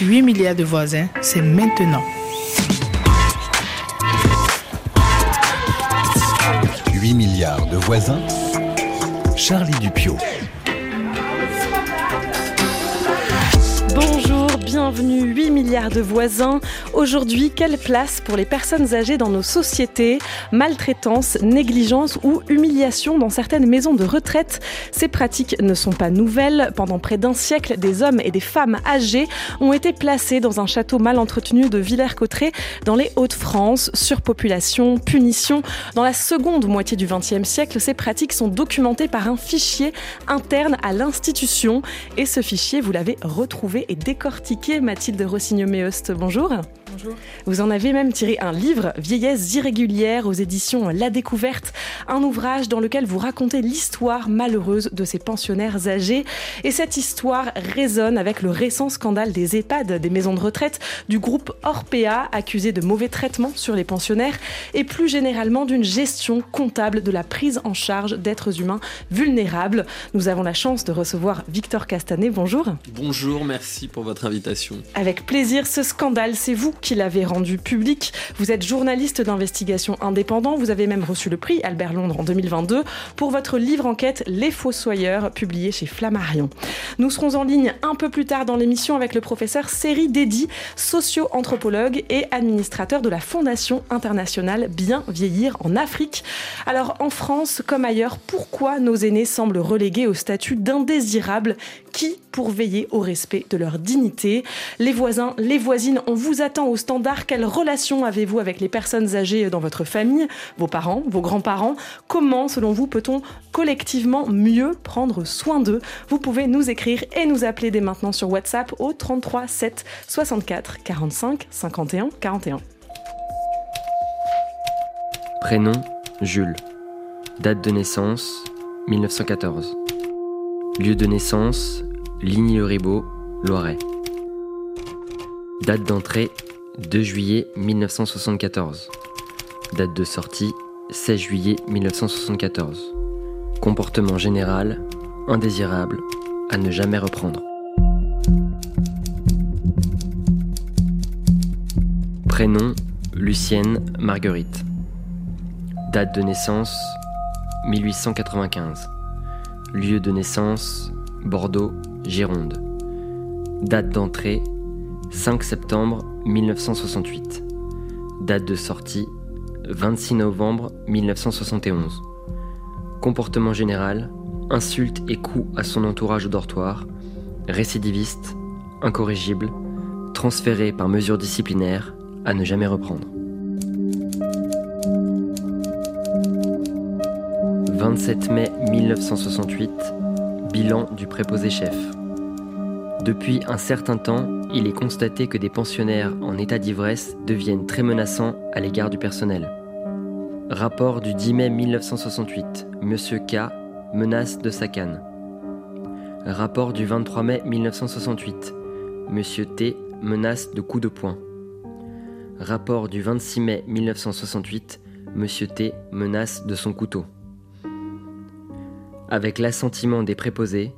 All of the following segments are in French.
8 milliards de voisins, c'est maintenant. 8 milliards de voisins, Charlie Dupio. Bienvenue 8 milliards de voisins. Aujourd'hui, quelle place pour les personnes âgées dans nos sociétés? Maltraitance, négligence ou humiliation dans certaines maisons de retraite? Ces pratiques ne sont pas nouvelles. Pendant près d'un siècle, des hommes et des femmes âgés ont été placés dans un château mal entretenu de Villers-Cotterêts dans les Hauts-de-France. Surpopulation, punition. Dans la seconde moitié du XXe siècle, ces pratiques sont documentées par un fichier interne à l'institution. Et ce fichier, vous l'avez retrouvé et décortiqué, Mathilde Rossignol-Méost. Bonjour. Bonjour. Vous en avez même tiré un livre, Vieillesse irrégulière, aux éditions La Découverte, un ouvrage dans lequel vous racontez l'histoire malheureuse de ces pensionnaires âgés. Et cette histoire résonne avec le récent scandale des EHPAD, des maisons de retraite, du groupe Orpea, accusé de mauvais traitements sur les pensionnaires, et plus généralement d'une gestion comptable de la prise en charge d'êtres humains vulnérables. Nous avons la chance de recevoir Victor Castanet. Bonjour. Bonjour, merci pour votre invitation. Avec plaisir, ce scandale, c'est vous qui l'avez rendu public. Vous êtes journaliste d'investigation indépendant. Vous avez même reçu le prix Albert Londres en 2022 pour votre livre enquête Les Fossoyeurs, publié chez Flammarion. Nous serons en ligne un peu plus tard dans l'émission avec le professeur Seri Dedi, socio-anthropologue et administrateur de la Fondation internationale Bien vieillir en Afrique. Alors en France comme ailleurs, pourquoi nos aînés semblent relégués au statut d'indésirables? Qui pour veiller au respect de leur dignité? Les voisins, les voisines, on vous attend au standard. Quelle relation avez-vous avec les personnes âgées dans votre famille, vos parents, vos grands-parents? Comment, selon vous, peut-on collectivement mieux prendre soin d'eux? Vous pouvez nous écrire et nous appeler dès maintenant sur WhatsApp au 33 7 64 45 51 41. Prénom Jules. Date de naissance 1914. Lieu de naissance Ligny-le-Ribaud, Loiret. Date d'entrée 2 juillet 1974. Date de sortie 16 juillet 1974. Comportement général indésirable à ne jamais reprendre. Prénom Lucienne Marguerite. Date de naissance 1895. Lieu de naissance Bordeaux, Gironde. Date d'entrée 5 septembre 1968. Date de sortie 26 novembre 1971. Comportement général insulte et coups à son entourage au dortoir, récidiviste, incorrigible, transféré par mesure disciplinaire à ne jamais reprendre. 27 mai 1968, bilan du préposé chef. Depuis un certain temps, il est constaté que des pensionnaires en état d'ivresse deviennent très menaçants à l'égard du personnel. Rapport du 10 mai 1968, Monsieur K menace de sa canne. Rapport du 23 mai 1968, Monsieur T menace de coups de poing. Rapport du 26 mai 1968, Monsieur T menace de son couteau. Avec l'assentiment des préposés,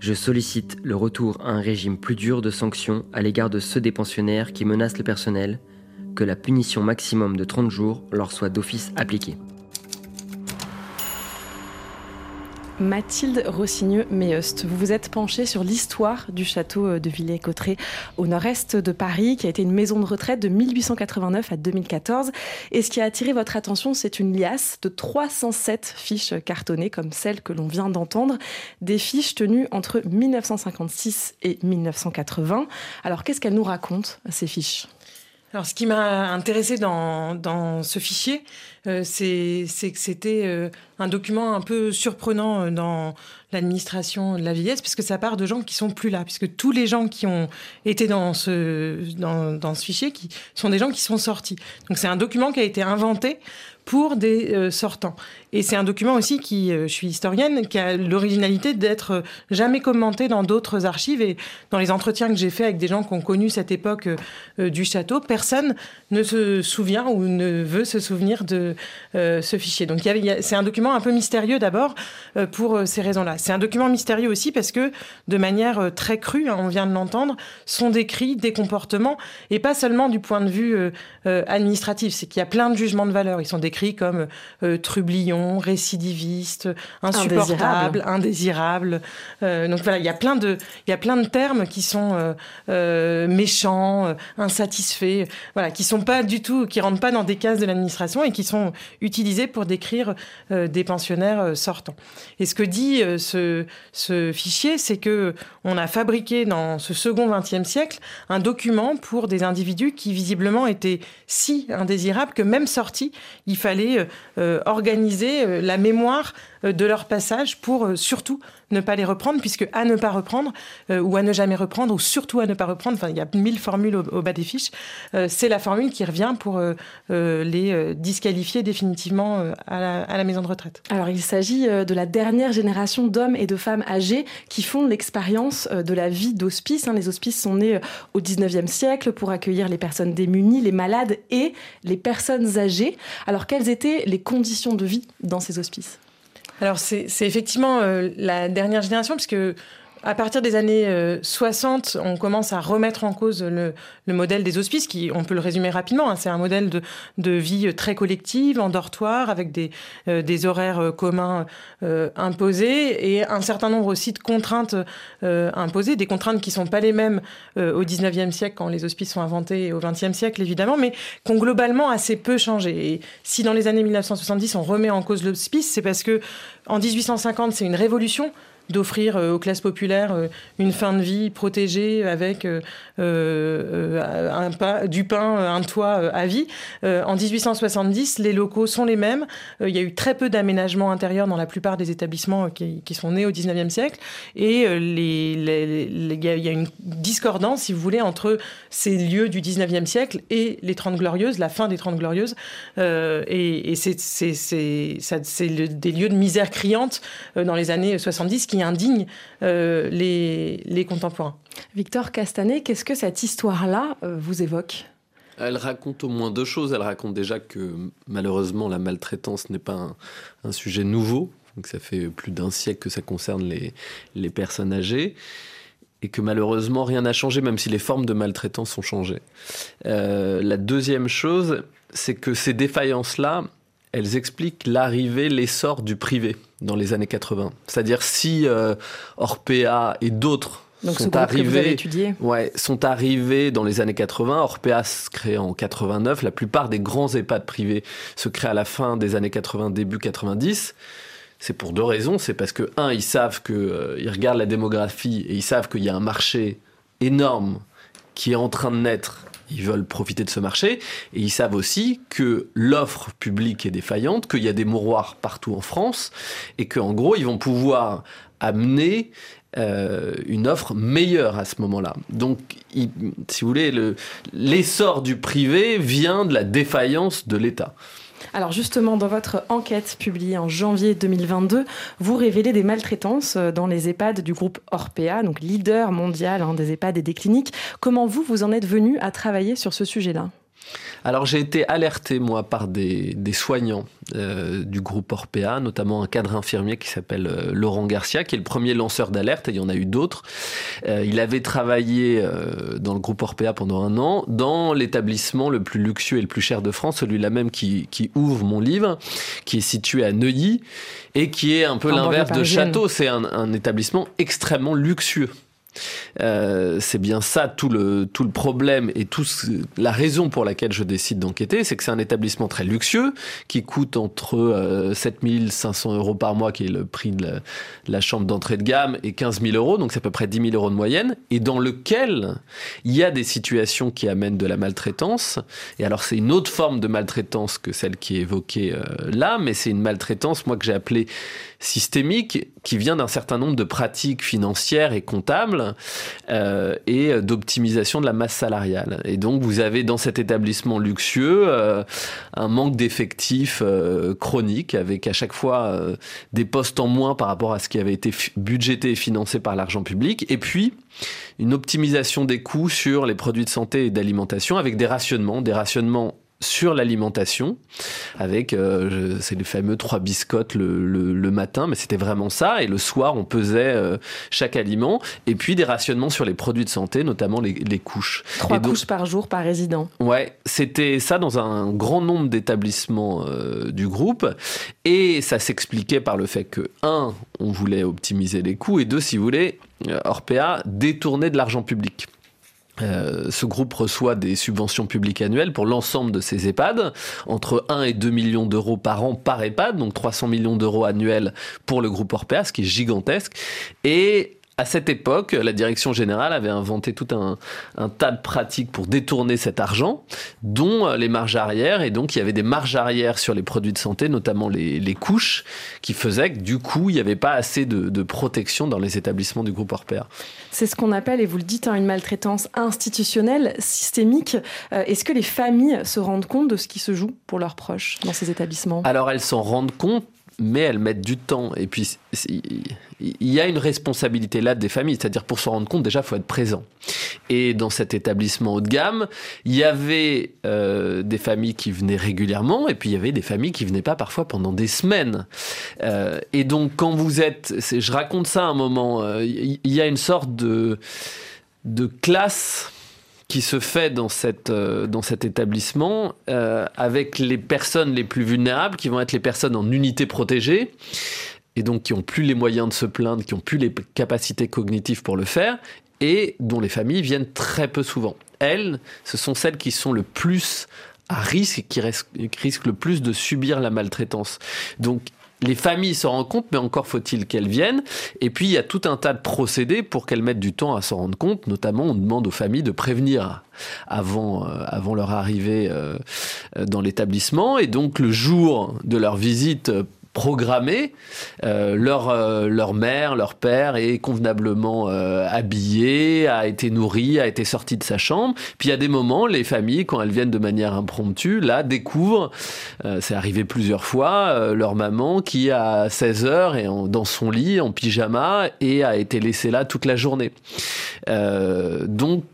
je sollicite le retour à un régime plus dur de sanctions à l'égard de ceux des pensionnaires qui menacent le personnel, que la punition maximum de 30 jours leur soit d'office appliquée. Mathilde Rossigneux-Méost, vous vous êtes penchée sur l'histoire du château euh, de Villers-Cotterêts au nord-est de Paris, qui a été une maison de retraite de 1889 à 2014. Et ce qui a attiré votre attention, c'est une liasse de 307 fiches cartonnées, comme celle que l'on vient d'entendre, des fiches tenues entre 1956 et 1980. Alors, qu'est-ce qu'elles nous racontent, ces fiches? Alors, ce qui m'a intéressé dans, dans ce fichier, euh, c'est que c'était euh, un document un peu surprenant euh, dans l'administration de la vieillesse, puisque ça part de gens qui sont plus là, puisque tous les gens qui ont été dans ce, dans, dans ce fichier qui sont des gens qui sont sortis. Donc c'est un document qui a été inventé pour des euh, sortants. Et c'est un document aussi qui, euh, je suis historienne, qui a l'originalité d'être euh, jamais commenté dans d'autres archives. Et dans les entretiens que j'ai faits avec des gens qui ont connu cette époque du château, personne ne se souvient ou ne veut se souvenir de ce fichier. Donc c'est un document un peu mystérieux d'abord pour ces raisons-là. c'est un document mystérieux aussi parce que de manière très crue, hein, on vient de l'entendre, sont décrits des comportements et pas seulement du point de vue administratif. C'est qu'il y a plein de jugements de valeur. Ils sont décrits comme trublions, récidivistes, insupportables, indésirables. donc voilà, il y a plein de, il y a plein de termes qui sont méchants, insatisfaits, voilà, qui sont pas du tout, qui rentrent pas dans des cases de l'administration et qui sont utilisés pour décrire euh, des pensionnaires euh, sortants. Et ce que dit euh, ce, ce, fichier, c'est que on a fabriqué dans ce second XXe siècle un document pour des individus qui visiblement étaient si indésirables que même sortis, il fallait organiser la mémoire de leur passage pour surtout ne pas les reprendre, puisque à ne pas reprendre, euh, ou à ne jamais reprendre, ou surtout à ne pas reprendre, enfin, il y a mille formules au, bas des fiches, euh, c'est la formule qui revient pour euh, les disqualifier définitivement à la, maison de retraite. Alors, il s'agit de la dernière génération d'hommes et de femmes âgés qui font l'expérience de la vie d'hospice. Hein. Les hospices sont nés au 19e siècle pour accueillir les personnes démunies, les malades et les personnes âgées. Alors, quelles étaient les conditions de vie dans ces hospices? Alors c'est effectivement euh, la dernière génération, puisque à partir des années 60, euh, on commence à remettre en cause le, le, modèle des hospices, qui, on peut le résumer rapidement, hein, c'est un modèle de, de, vie très collective, en dortoir, avec des, euh, des horaires euh, communs imposés et un certain nombre aussi de contraintes imposées, des contraintes qui sont pas les mêmes au 19e siècle quand les hospices sont inventés et au 20e siècle évidemment, mais qui ont globalement assez peu changé. Et si dans les années 1970 on remet en cause l'hospice, c'est parce que en 1850 c'est une révolution d'offrir euh, aux classes populaires euh, une fin de vie protégée avec euh, du pain, un toit à vie. en 1870, les locaux sont les mêmes. il y a eu très peu d'aménagements intérieurs dans la plupart des établissements qui, sont nés au 19e siècle. Et il y, a une discordance, si vous voulez, entre ces lieux du 19e siècle et les Trente Glorieuses, la fin des Trente Glorieuses. et, et c'est des lieux de misère criante dans les années 70 qui indigne euh, les, les, contemporains. Victor Castanet, qu'est-ce que cette histoire-là euh, vous évoque? Elle raconte au moins deux choses. Elle raconte déjà que malheureusement la maltraitance n'est pas un, sujet nouveau. Donc ça fait plus d'un siècle que ça concerne les, les personnes âgées et que malheureusement rien n'a changé, même si les formes de maltraitance ont changé. Euh, la deuxième chose, c'est que ces défaillances-là, elles expliquent l'arrivée, l'essor du privé dans les années 80. C'est-à-dire si euh, Orpea et d'autres sont arrivés, ouais, sont arrivés dans les années 80. Orpea se crée en 89. La plupart des grands EHPAD privés se créent à la fin des années 80, début 90. C'est pour deux raisons. C'est parce que, un, ils savent que, euh, ils regardent la démographie et ils savent qu'il y a un marché énorme qui est en train de naître ils veulent profiter de ce marché et ils savent aussi que l'offre publique est défaillante, qu'il y a des mouroirs partout en France et qu'en gros ils vont pouvoir amener euh, une offre meilleure à ce moment-là. Donc, si vous voulez, l'essor du privé vient de la défaillance de l'État. Alors justement, dans votre enquête publiée en janvier 2022, vous révélez des maltraitances euh, dans les EHPAD du groupe Orpea, donc leader mondial hein, des EHPAD et des cliniques. Comment vous, vous en êtes venu à travailler sur ce sujet-là? Alors j'ai été alerté moi par des, soignants euh, du groupe Orpea, notamment un cadre infirmier qui s'appelle euh, Laurent Garcia, qui est le premier lanceur d'alerte, et il y en a eu d'autres. Euh, il avait travaillé dans le groupe Orpea pendant un an, dans l'établissement le plus luxueux et le plus cher de France, celui-là même qui, ouvre mon livre, qui est situé à Neuilly, et qui est un peu l'inverse de Château. C'est un établissement extrêmement luxueux. Euh, c'est bien ça tout le, tout le problème et tout la raison pour laquelle je décide d'enquêter, c'est que c'est un établissement très luxueux qui coûte entre euh, 7500 euros par mois, qui est le prix de la, chambre d'entrée de gamme, et 15 000 euros, donc c'est à peu près 10 000 euros de moyenne, et dans lequel il y a des situations qui amènent de la maltraitance. Et alors c'est une autre forme de maltraitance que celle qui est évoquée euh, là, mais c'est une maltraitance, moi, que j'ai appelée systémique qui vient d'un certain nombre de pratiques financières et comptables euh, et d'optimisation de la masse salariale. Et donc vous avez dans cet établissement luxueux euh, un manque d'effectifs euh, chronique avec à chaque fois des postes en moins par rapport à ce qui avait été budgété et financé par l'argent public. Et puis une optimisation des coûts sur les produits de santé et d'alimentation avec des rationnements, des rationnements sur l'alimentation, avec euh, c'est les fameux trois biscottes le, le, matin, mais c'était vraiment ça. Et le soir, on pesait euh, chaque aliment, et puis des rationnements sur les produits de santé, notamment les, les couches. Trois couches par jour par résident. Ouais, c'était ça dans un grand nombre d'établissements euh, du groupe, et ça s'expliquait par le fait que un, on voulait optimiser les coûts, et deux, si vous voulez, Orpea détournait de l'argent public. Euh, ce groupe reçoit des subventions publiques annuelles pour l'ensemble de ses EHPAD, entre 1 et 2 millions d'euros par an par EHPAD, donc 300 millions d'euros annuels pour le groupe Orpea, ce qui est gigantesque. Et à cette époque, la direction générale avait inventé tout un, tas de pratiques pour détourner cet argent, dont les marges arrière. Et donc, il y avait des marges arrière sur les produits de santé, notamment les, couches, qui faisaient que du coup, il n'y avait pas assez de, protection dans les établissements du groupe Orpea. C'est ce qu'on appelle, et vous le dites, hein, une maltraitance institutionnelle, systémique. Euh, est-ce que les familles se rendent compte de ce qui se joue pour leurs proches dans ces établissements? Alors, elles s'en rendent compte mais elles mettent du temps. Et puis, il y a une responsabilité là des familles, c'est-à-dire pour se rendre compte, déjà, il faut être présent. Et dans cet établissement haut de gamme, il y avait euh, des familles qui venaient régulièrement, et puis il y avait des familles qui venaient pas parfois pendant des semaines. Euh, et donc, quand vous êtes, je raconte ça un moment, euh, il y, a une sorte de, de classe qui se fait dans, cette, euh, dans cet établissement euh, avec les personnes les plus vulnérables, qui vont être les personnes en unité protégée, et donc qui n'ont plus les moyens de se plaindre, qui n'ont plus les capacités cognitives pour le faire, et dont les familles viennent très peu souvent. Elles, ce sont celles qui sont le plus à risque qui risquent le plus de subir la maltraitance. Donc les familles se rendent compte, mais encore faut-il qu'elles viennent. Et puis, il y a tout un tas de procédés pour qu'elles mettent du temps à s'en rendre compte. Notamment, on demande aux familles de prévenir avant, euh, leur arrivée euh, dans l'établissement. Et donc, le jour de leur visite programmés, euh, leur, euh, leur mère, leur père est convenablement euh, habillé, a été nourri, a été sorti de sa chambre. Puis a des moments, les familles, quand elles viennent de manière impromptue, là, découvrent, c'est arrivé plusieurs fois, leur maman qui à 16 heures est dans son lit en pyjama et a été laissée là toute la journée. donc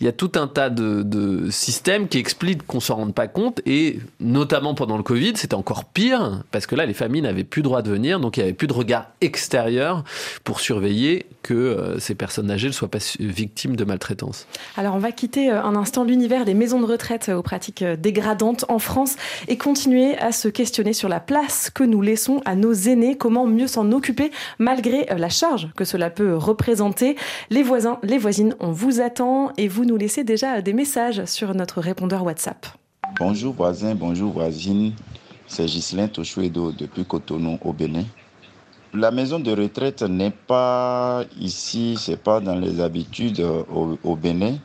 il y a tout un tas de, systèmes qui expliquent qu'on s'en rende pas compte et notamment pendant le Covid, c'était encore pire parce que là, les familles n'avaient plus droit de venir, donc il n'y avait plus de regard extérieur pour surveiller que euh, ces personnes âgées ne soient pas victimes de maltraitance. Alors, on va quitter euh, un instant l'univers des maisons de retraite aux pratiques euh, dégradantes en France et continuer à se questionner sur la place que nous laissons à nos aînés, comment mieux s'en occuper malgré la charge que cela peut représenter? Les voisins, les voisines, on vous attend et vous nous laissez déjà des messages sur notre répondeur WhatsApp. Bonjour voisins, bonjour voisines. C'est Ghislain Tochouedo depuis Cotonou au Bénin. La maison de retraite n'est pas ici, c'est pas dans les habitudes au, au, Bénin.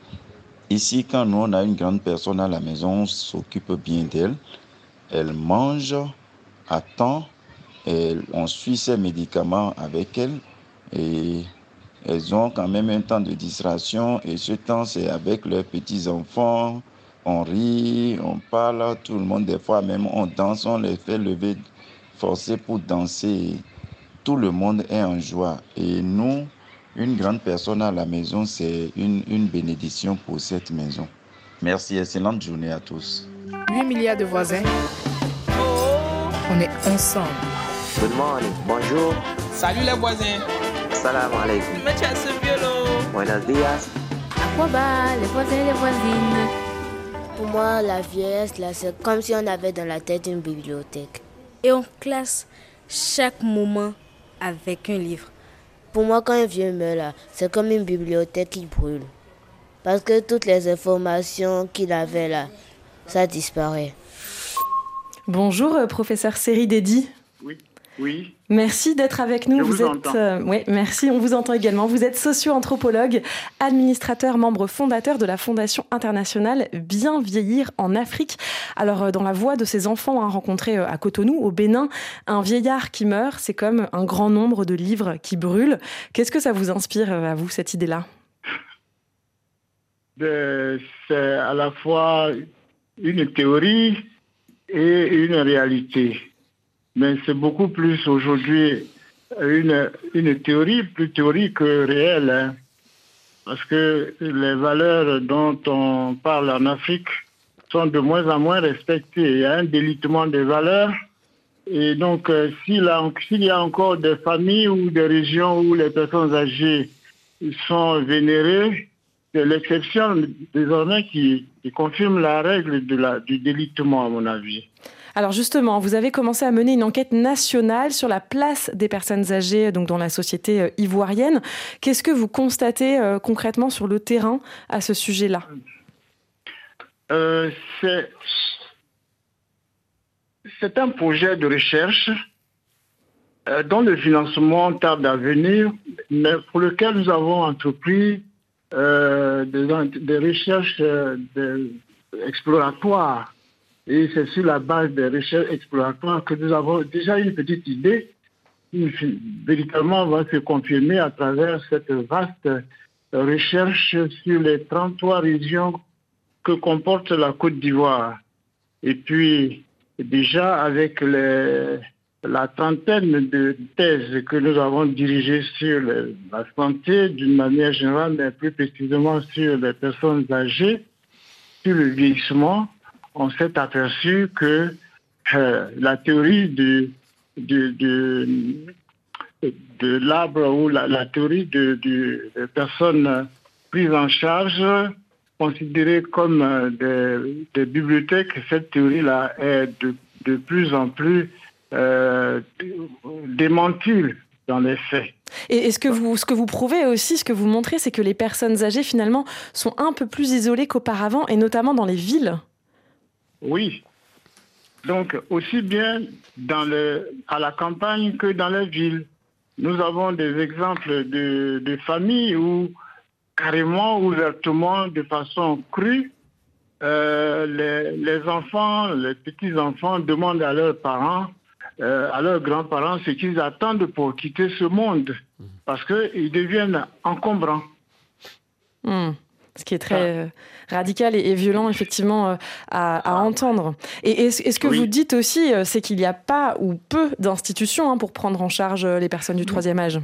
Ici, quand nous on a une grande personne à la maison, on s'occupe bien d'elle. Elle mange temps, et on suit ses médicaments avec elle et elles ont quand même un temps de distraction et ce temps, c'est avec leurs petits-enfants. On rit, on parle, tout le monde, des fois même on danse, on les fait lever, forcer pour danser. Tout le monde est en joie. Et nous, une grande personne à la maison, c'est une, une bénédiction pour cette maison. Merci, excellente journée à tous. 8 milliards de voisins. On est ensemble. Good morning, bonjour. Salut les voisins. Salam alaikum. Buenos días. Aquaba, les voisins et les voisines? Pour moi, la vieillesse, là, c'est comme si on avait dans la tête une bibliothèque. Et on classe chaque moment avec un livre. Pour moi, quand un vieux meurt, là, c'est comme une bibliothèque qui brûle. Parce que toutes les informations qu'il avait là, ça disparaît. Bonjour, euh, professeur Série Dédi. Oui. Merci d'être avec nous. vous, êtes, euh, oui, merci. On vous entend également. Vous êtes socio-anthropologue, administrateur, membre fondateur de la Fondation internationale Bien vieillir en Afrique. Alors, euh, dans la voix de ces enfants hein, rencontrés euh, à Cotonou, au Bénin, un vieillard qui meurt, c'est comme un grand nombre de livres qui brûlent. Qu'est-ce que ça vous inspire à vous cette idée-là? C'est à la fois une théorie et une réalité mais c'est beaucoup plus aujourd'hui une, une, théorie, plus théorique que réelle. Hein. Parce que les valeurs dont on parle en Afrique sont de moins en moins respectées. Il y a un délitement des valeurs. Et donc, euh, s'il y a encore des familles ou des régions où les personnes âgées sont vénérées, c'est l'exception désormais qui, confirme la règle du délitement, à mon avis. Alors justement, vous avez commencé à mener une enquête nationale sur la place des personnes âgées donc dans la société euh, ivoirienne. Qu'est-ce que vous constatez euh, concrètement sur le terrain à ce sujet-là? Euh, C'est un projet de recherche dont le financement tarde à venir, mais pour lequel nous avons entrepris des, recherches exploratoires et c'est sur la base des recherches exploratoires que nous avons déjà une petite idée qui véritablement va se confirmer à travers cette vaste recherche sur les 33 régions que comporte la Côte d'Ivoire. Et puis, déjà avec la trentaine de thèses que nous avons dirigées sur la santé d'une manière générale, mais plus précisément sur les personnes âgées, sur le vieillissement, on s'est aperçu que euh, la théorie de, de, l'arbre ou la, théorie de, personnes prises en charge, considérées comme euh, des, bibliothèques, cette théorie-là est de, plus en plus euh, démentie dans les faits. Et, ce, que vous, ce que vous prouvez aussi, ce que vous montrez, c'est que les personnes âgées, finalement, sont un peu plus isolées qu'auparavant, et notamment dans les villes? Oui. Donc, aussi bien dans le, à la campagne que dans les villes. Nous avons des exemples de, familles où, carrément, ouvertement, de façon crue, euh, les, enfants, les petits-enfants demandent à leurs parents, euh, à leurs grands-parents, ce qu'ils attendent pour quitter ce monde, parce qu'ils deviennent encombrants. Hmm ce qui est très euh, radical et, violent effectivement euh, à, entendre. Et est-ce que vous dites aussi, euh, c'est qu'il n'y a pas ou peu d'institutions hein, pour prendre en charge les personnes du troisième âge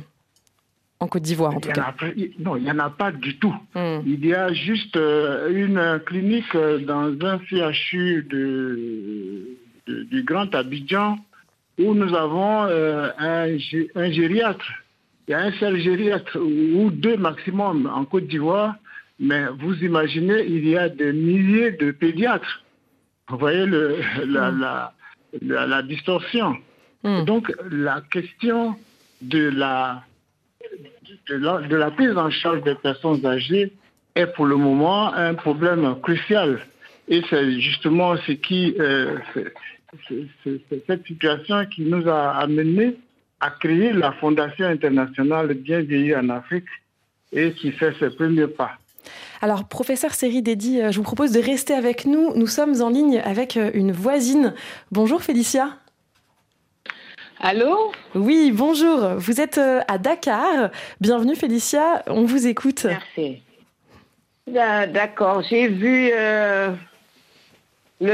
en Côte d'Ivoire en tout cas Non, il n'y en a pas du tout. Hmm. Il y a juste une clinique dans un CHU de, du Grand Abidjan où nous avons un, un gériatre. Il y a un seul gériatre ou deux maximum en Côte d'Ivoire mais vous imaginez, il y a des milliers de pédiatres. Vous voyez le, la, la, distorsion. Mm. Donc la question de la, de la, prise en charge des personnes âgées est pour le moment un problème crucial. Et c'est justement ce qui, euh, cette situation qui nous a amené à créer la Fondation internationale Bien vieillir en Afrique et qui fait ses premiers pas. Alors, professeur Série Dédi, euh, je vous propose de rester avec nous. Nous sommes en ligne avec euh, une voisine. Bonjour Félicia. Allô? Oui, bonjour. Vous êtes euh, à Dakar. Bienvenue Félicia, on vous écoute. Merci. D'accord, j'ai vu le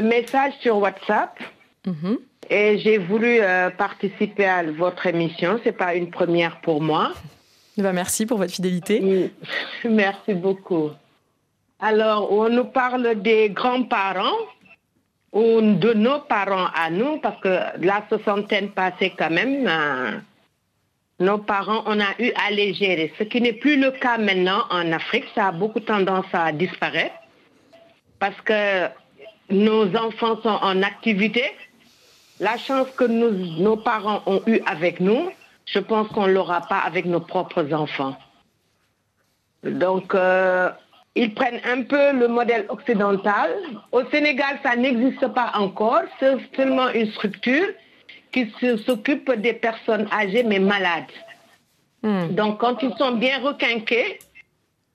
message sur WhatsApp. Mhm. Et j'ai voulu participer à votre émission. C'est pas une première pour moi. Ben, merci pour votre fidélité. Merci beaucoup. Alors, on nous parle des grands-parents ou de nos parents à nous, parce que la soixantaine passée quand même, euh, nos parents, on a eu à les gérer. Ce qui n'est plus le cas maintenant en Afrique, ça a beaucoup tendance à disparaître, parce que nos enfants sont en activité. La chance que nos parents ont eue avec nous, je pense qu'on ne l'aura pas avec nos propres enfants. Donc, euh, ils prennent un peu le modèle occidental. Au Sénégal, ça n'existe pas encore. C'est seulement une structure qui s'occupe des personnes âgées mais malades. Hmm. Donc, quand ils sont bien requinqués,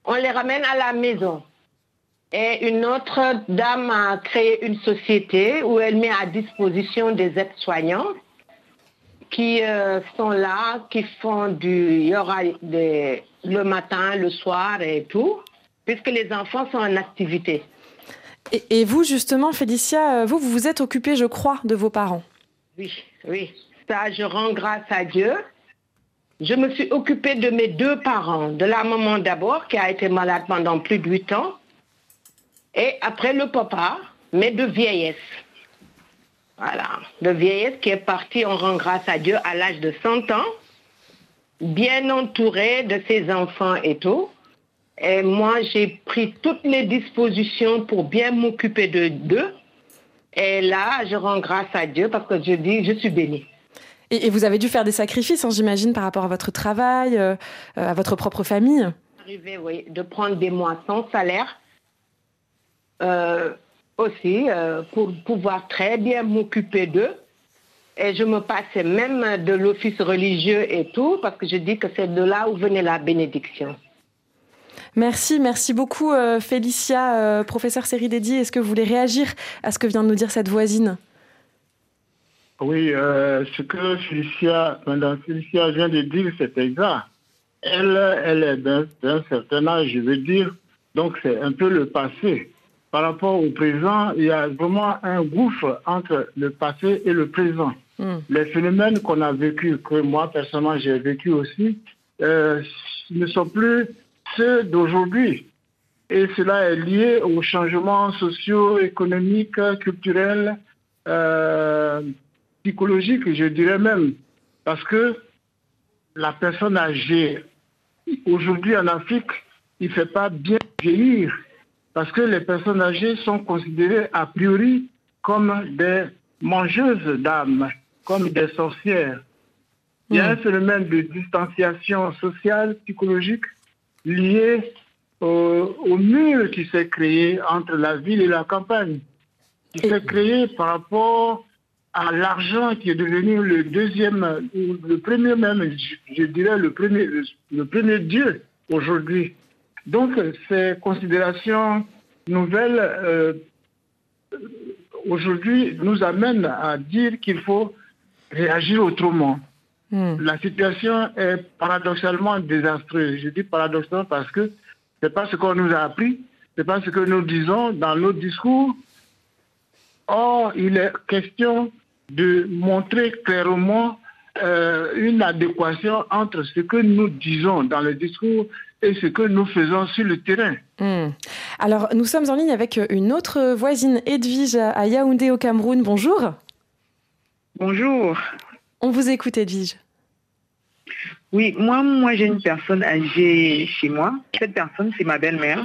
on les ramène à la maison. Et une autre dame a créé une société où elle met à disposition des aides-soignants qui euh, sont là, qui font du... Il y aura le matin, le soir et tout puisque les enfants sont en activité. Et, vous, justement, Félicia, euh, vous, vous vous êtes occupée, je crois, de vos parents. Oui, oui. Ça, je rends grâce à Dieu. Je me suis occupée de mes deux parents, de la maman d'abord, qui a été malade pendant plus de huit ans, et après le papa, mais de vieillesse. Voilà, de vieillesse qui est parti, on rend grâce à Dieu, à l'âge de 100 ans, bien entouré de ses enfants et tout. Et moi, j'ai pris toutes les dispositions pour bien m'occuper de d'eux. Et là, je rends grâce à Dieu parce que je dis, je suis bénie. Et, vous avez dû faire des sacrifices, hein, j'imagine, par rapport à votre travail, euh, euh, à votre propre famille Arrivé, oui, de prendre des mois sans salaire. Euh, aussi, pour pouvoir très bien m'occuper d'eux. Et je me passais même de l'office religieux et tout, parce que je dis que c'est de là où venait la bénédiction. Merci, merci beaucoup Félicia. professeur Séridédi, est-ce que vous voulez réagir à ce que vient de nous dire cette voisine? Oui, euh, ce que Félicia, Madame Félicia vient de dire, c'est exact. Elle, elle est d'un certain âge, je veux dire, donc c'est un peu le passé. Par rapport au présent, il y a vraiment un gouffre entre le passé et le présent. Hmm. Les phénomènes qu'on a vécus, que moi personnellement j'ai vécu aussi, euh, ne sont plus ceux d'aujourd'hui. Et cela est lié aux changements sociaux, économiques, culturels, euh, psychologique, je dirais même, parce que la personne âgée, aujourd'hui en Afrique, il ne fait pas bien vieillir, parce que les personnes âgées sont considérées a priori comme des mangeuses d'âmes, comme des sorcières. Il y a un hmm. phénomène de distanciation sociale, psychologique, lié au, au mur qui s'est créé entre la ville et la campagne, qui s'est créé par rapport à l'argent qui est devenu le deuxième, le premier même, je, dirais le premier, le premier Dieu aujourd'hui. Donc ces considérations nouvelles euh, aujourd'hui nous amènent à dire qu'il faut réagir autrement. Hmm. La situation est paradoxalement désastreuse. Je dis paradoxalement parce que c'est pas ce qu'on nous a appris, c'est pas ce que nous disons dans nos discours. Or, il est question de montrer clairement euh, une adéquation entre ce que nous disons dans le discours et ce que nous faisons sur le terrain. Hmm. Alors, nous sommes en ligne avec une autre voisine, Edwige, à Yaoundé au Cameroun. Bonjour. Bonjour. On vous écoute, Edwige. Oui, moi, moi j'ai une personne âgée chez moi. Cette personne, c'est ma belle-mère.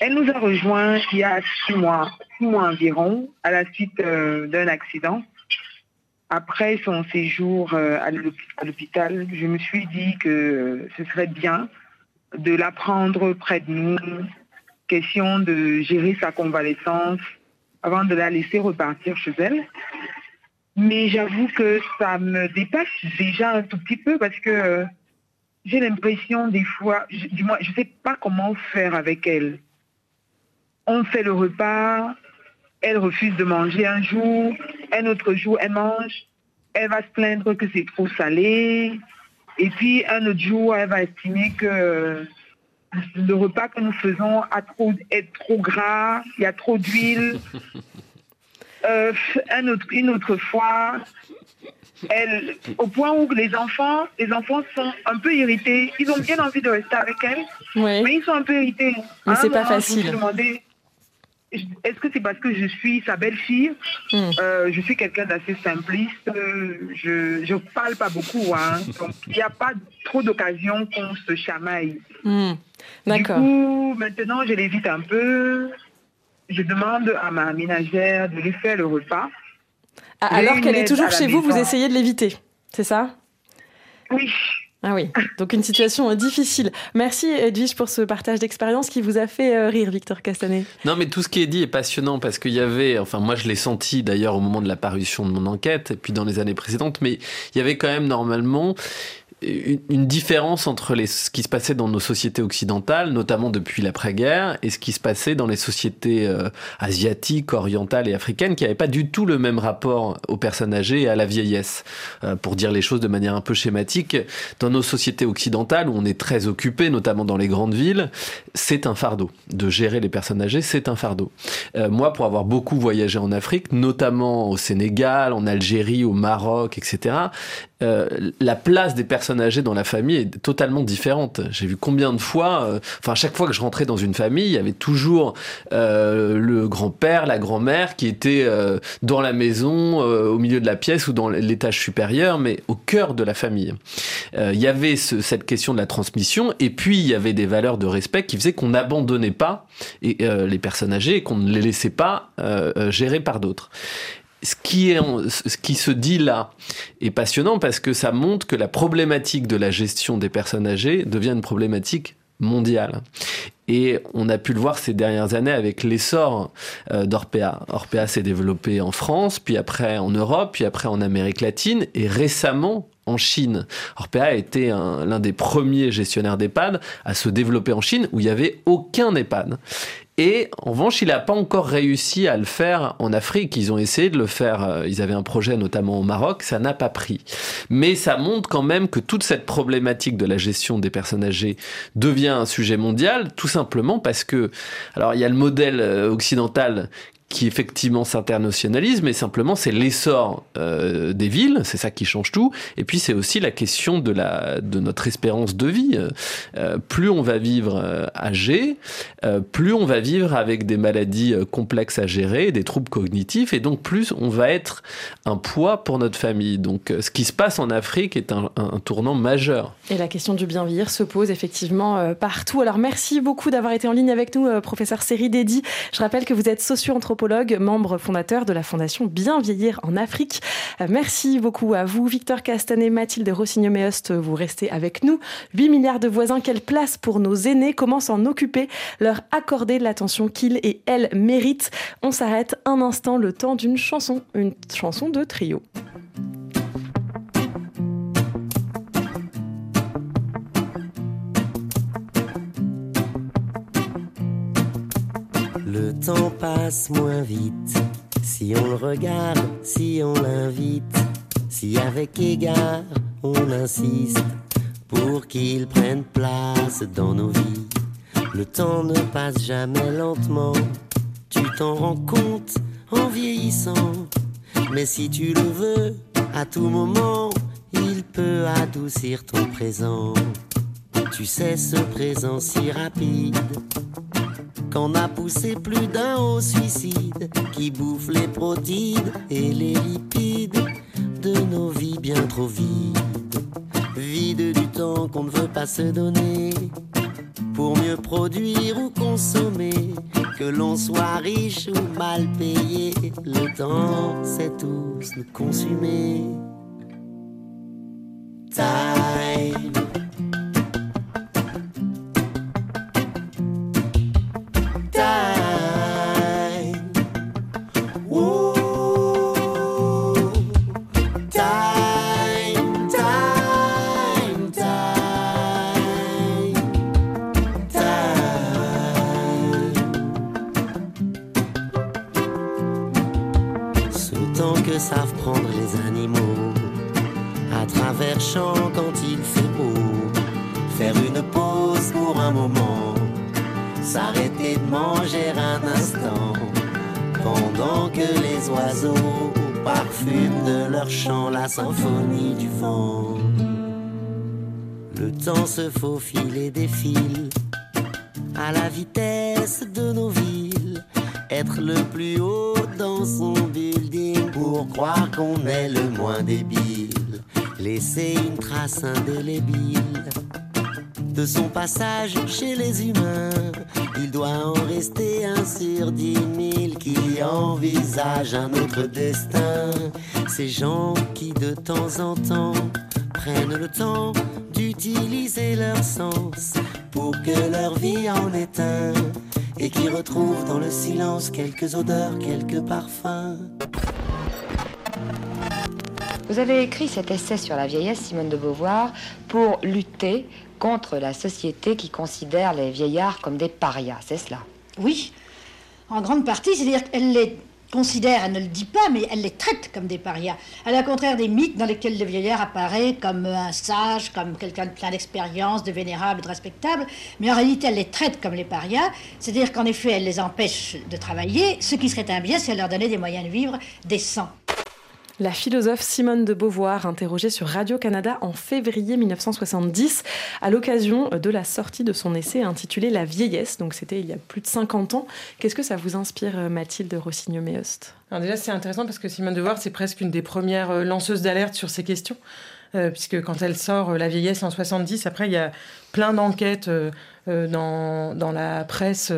Elle nous a rejoint il y a six mois, six mois environ, à la suite euh, d'un accident. Après son séjour euh, à l'hôpital, je me suis dit que euh, ce serait bien de la prendre près de nous, question de gérer sa convalescence avant de la laisser repartir chez elle. Mais j'avoue que ça me dépasse déjà un tout petit peu parce que j'ai l'impression des fois, du moins, je ne sais pas comment faire avec elle on fait le repas, elle refuse de manger un jour, un autre jour elle mange, elle va se plaindre que c'est trop salé, et puis un autre jour elle va estimer que le repas que nous faisons a trop, est trop gras, il y a trop d'huile. Euh, un autre, une autre fois, elle, au point où les enfants, les enfants sont un peu irrités. Ils ont bien envie de rester avec elle, mais ils sont un peu irrités. Mais c'est pas facile est-ce que c'est parce que je suis sa belle-fille hmm. euh, Je suis quelqu'un d'assez simpliste. je ne parle pas beaucoup. Hein, donc, il n'y a pas trop d'occasion qu'on se chamaille. Hmm. D'accord. Du coup, maintenant, je l'évite un peu. Je demande à ma ménagère de lui faire le repas. Ah, alors qu'elle est toujours chez vous, vous essayez de l'éviter, c'est ça? Oui. Ah oui, donc une situation euh, difficile. Merci Edwige pour ce partage d'expérience qui vous a fait euh, rire, Victor Castanet. Non, mais tout ce qui est dit est passionnant parce qu'il y avait, enfin moi je l'ai senti d'ailleurs au moment de la parution de mon enquête et puis dans les années précédentes, mais il y avait quand même normalement une, différence entre les, ce qui se passait dans nos sociétés occidentales, notamment depuis l'après-guerre, et ce qui se passait dans les sociétés euh, asiatiques, orientales et africaines, qui n'avaient pas du tout le même rapport aux personnes âgées et à la vieillesse. Euh, pour dire les choses de manière un peu schématique, dans nos sociétés occidentales, où on est très occupé, notamment dans les grandes villes, c'est un fardeau. De gérer les personnes âgées, c'est un fardeau. Euh, moi, pour avoir beaucoup voyagé en Afrique, notamment au Sénégal, en Algérie, au Maroc, etc., euh, la place des personnes âgées dans la famille est totalement différente. J'ai vu combien de fois, euh, enfin chaque fois que je rentrais dans une famille, il y avait toujours euh, le grand-père, la grand-mère qui était dans la maison, au milieu de la pièce ou dans l'étage supérieur, mais au cœur de la famille. il y avait cette question de la transmission et puis il y avait des valeurs de respect qui faisaient qu'on n'abandonnait pas les personnes âgées et qu'on ne les laissait pas gérer par d'autres ce qui, est, ce qui se dit là est passionnant parce que ça montre que la problématique de la gestion des personnes âgées devient une problématique mondiale. Et on a pu le voir ces dernières années avec l'essor euh, d'Orpea. Orpea s'est développé en France, puis après en Europe, puis après en Amérique latine, et récemment en Chine. Orpea a été l'un des premiers gestionnaires d'EHPAD à se développer en Chine où il n'y avait aucun EHPAD. Et en revanche, il n'a pas encore réussi à le faire en Afrique. Ils ont essayé de le faire. Euh, ils avaient un projet notamment au Maroc. Ça n'a pas pris. Mais ça montre quand même que toute cette problématique de la gestion des personnes âgées devient un sujet mondial, tout simplement parce que, alors il y a le modèle euh, occidental qui effectivement s'internationalise, mais simplement c'est l'essor euh, des villes, c'est ça qui change tout. Et puis c'est aussi la question de la de notre espérance de vie. Euh, plus on va vivre euh, âgé, euh, plus on va vivre avec des maladies euh, complexes à gérer, des troubles cognitifs, et donc plus on va être un poids pour notre famille. Donc ce qui se passe en Afrique est un, un tournant majeur. Et la question du bien vieillir se pose effectivement partout. Alors merci beaucoup d'avoir été en ligne avec nous, professeur Seri Dedi. Je rappelle que vous êtes socio-anthropologue membre fondateur de la fondation Bien vieillir en Afrique. Euh, merci beaucoup à vous, Victor Castanet, Mathilde Rossigno-Meost. Vous restez avec nous. 8 milliards de voisins, quelle place pour nos aînés? Comment s'en occuper? Leur accorder l'attention qu'ils et elles méritent On s'arrête un instant, le temps d'une chanson, une chanson de trio. Le temps passe moins vite si on le regarde, si on l'invite, si avec égard on insiste pour qu'il prenne place dans nos vies. Le temps ne passe jamais lentement, tu t'en rends compte en vieillissant. Mais si tu le veux, à tout moment, il peut adoucir ton présent. Tu sais, ce présent si rapide qu'on a poussé plus d'un au suicide qui bouffe les protides et les lipides de nos vies bien trop vides. Vide du temps qu'on ne veut pas se donner pour mieux produire ou consommer. Que l'on soit riche ou mal payé, le temps c'est tous nous consumer. Time. Faufile et défile à la vitesse de nos villes. Être le plus haut dans son building pour croire qu'on est le moins débile. Laisser une trace indélébile de son passage chez les humains. Il doit en rester un sur dix mille qui envisagent un autre destin. Ces gens qui de temps en temps prennent le temps d'utiliser leur sens pour que leur vie en est un et qui retrouvent dans le silence quelques odeurs, quelques parfums. Vous avez écrit cet essai sur la vieillesse, Simone de Beauvoir, pour lutter contre la société qui considère les vieillards comme des parias, c'est cela? Oui, en grande partie, c'est-à-dire qu'elle les considère, elle ne le dit pas, mais elle les traite comme des parias. À la contraire des mythes dans lesquels le vieillard apparaît comme un sage, comme quelqu'un de plein d'expérience, de vénérable, de respectable, mais en réalité elle les traite comme les parias, c'est-à-dire qu'en effet elle les empêche de travailler, ce qui serait un bien si elle leur donnait des moyens de vivre décents. La philosophe Simone de Beauvoir, interrogée sur Radio-Canada en février 1970, à l'occasion de la sortie de son essai intitulé La vieillesse, donc c'était il y a plus de 50 ans. Qu'est-ce que ça vous inspire, Mathilde Rossignol-Méost Alors déjà, c'est intéressant parce que Simone de Beauvoir, c'est presque une des premières euh, lanceuses d'alerte sur ces questions. Euh, puisque quand elle sort euh, La vieillesse en 70, après il y a plein d'enquêtes dans, dans, la presse